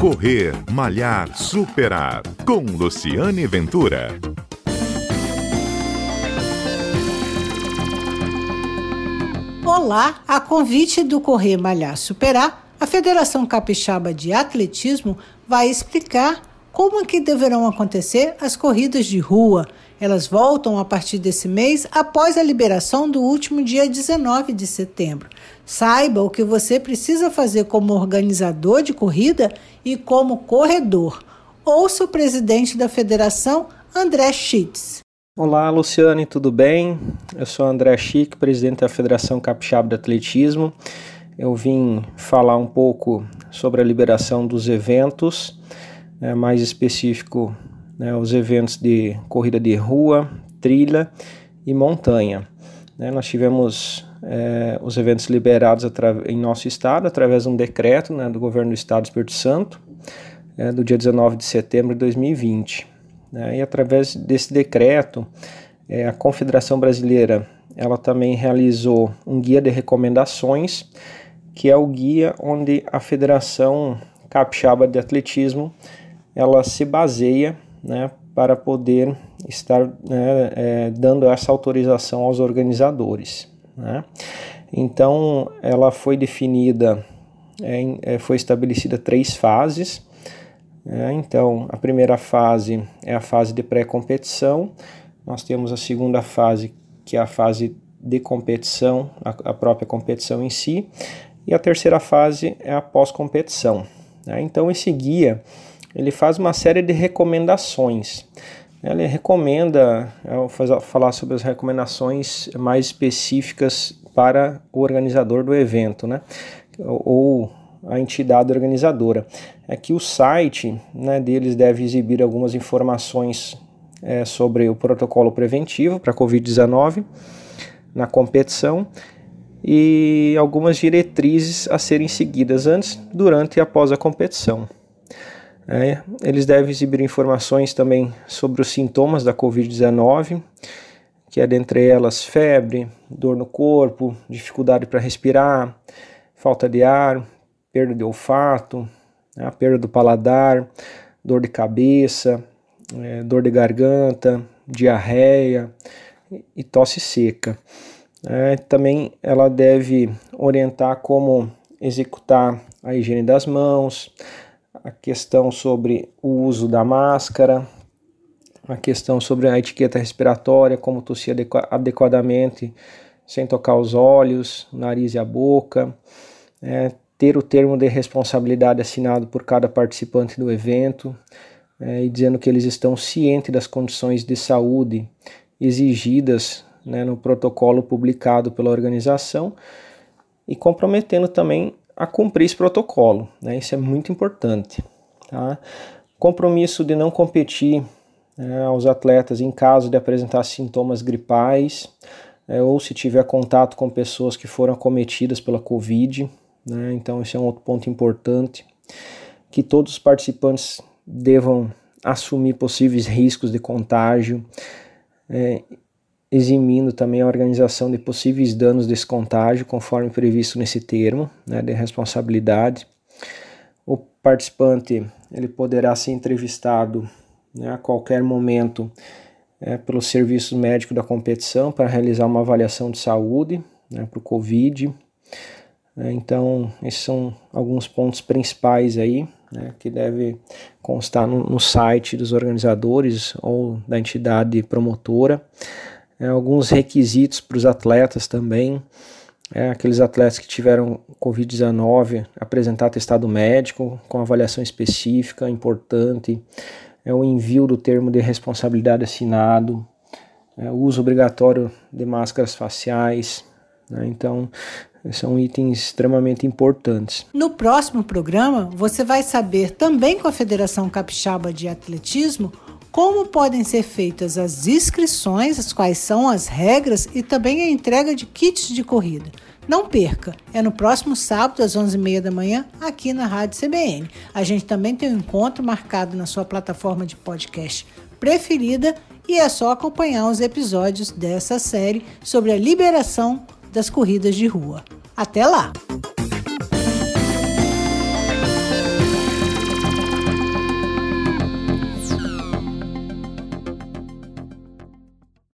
Correr, Malhar, Superar. Com Luciane Ventura. Olá, a convite do Correr, Malhar, Superar, a Federação Capixaba de Atletismo vai explicar como é que deverão acontecer as corridas de rua elas voltam a partir desse mês após a liberação do último dia 19 de setembro. Saiba o que você precisa fazer como organizador de corrida e como corredor. Ouça o presidente da federação, André Schitz. Olá, Luciane, tudo bem? Eu sou André Chic, presidente da Federação Capixaba de Atletismo. Eu vim falar um pouco sobre a liberação dos eventos, é, mais específico né, os eventos de corrida de rua, trilha e montanha. Né, nós tivemos é, os eventos liberados em nosso estado através de um decreto né, do governo do estado do Espírito Santo, é, do dia 19 de setembro de 2020. Né, e através desse decreto, é, a Confederação Brasileira ela também realizou um guia de recomendações, que é o guia onde a Federação Capixaba de Atletismo ela se baseia né, para poder estar né, é, dando essa autorização aos organizadores. Né? Então, ela foi definida, é, é foi estabelecida três fases. Né? então, a primeira fase é a fase de pré-competição. Nós temos a segunda fase, que é a fase de competição, a, a própria competição em si. E a terceira fase é a pós-competição. Né? Então, esse guia ele faz uma série de recomendações. Ele recomenda é, falar sobre as recomendações mais específicas para o organizador do evento, né? ou a entidade organizadora. É que o site né, deles deve exibir algumas informações é, sobre o protocolo preventivo para Covid-19 na competição e algumas diretrizes a serem seguidas antes, durante e após a competição. É, eles devem exibir informações também sobre os sintomas da Covid-19, que é dentre elas febre, dor no corpo, dificuldade para respirar, falta de ar, perda de olfato, né, perda do paladar, dor de cabeça, é, dor de garganta, diarreia e tosse seca. É, também ela deve orientar como executar a higiene das mãos, a questão sobre o uso da máscara, a questão sobre a etiqueta respiratória, como tossir adequadamente sem tocar os olhos, nariz e a boca, é, ter o termo de responsabilidade assinado por cada participante do evento é, e dizendo que eles estão cientes das condições de saúde exigidas né, no protocolo publicado pela organização e comprometendo também a cumprir esse protocolo. Né? Isso é muito importante. Tá? Compromisso de não competir né, aos atletas em caso de apresentar sintomas gripais é, ou se tiver contato com pessoas que foram acometidas pela Covid. Né? Então, esse é um outro ponto importante. Que todos os participantes devam assumir possíveis riscos de contágio. É, eximindo também a organização de possíveis danos desse contágio, conforme previsto nesse termo né, de responsabilidade. O participante ele poderá ser entrevistado né, a qualquer momento é, pelo serviço médico da competição para realizar uma avaliação de saúde né, para o Covid. É, então, esses são alguns pontos principais aí né, que deve constar no, no site dos organizadores ou da entidade promotora é, alguns requisitos para os atletas também. É, aqueles atletas que tiveram Covid-19 apresentar testado médico com avaliação específica, importante, é o envio do termo de responsabilidade assinado, é, o uso obrigatório de máscaras faciais. Né, então, são itens extremamente importantes. No próximo programa, você vai saber também com a Federação Capixaba de Atletismo como podem ser feitas as inscrições, quais são as regras e também a entrega de kits de corrida. Não perca, é no próximo sábado às 11h30 da manhã aqui na Rádio CBN. A gente também tem um encontro marcado na sua plataforma de podcast preferida e é só acompanhar os episódios dessa série sobre a liberação das corridas de rua. Até lá!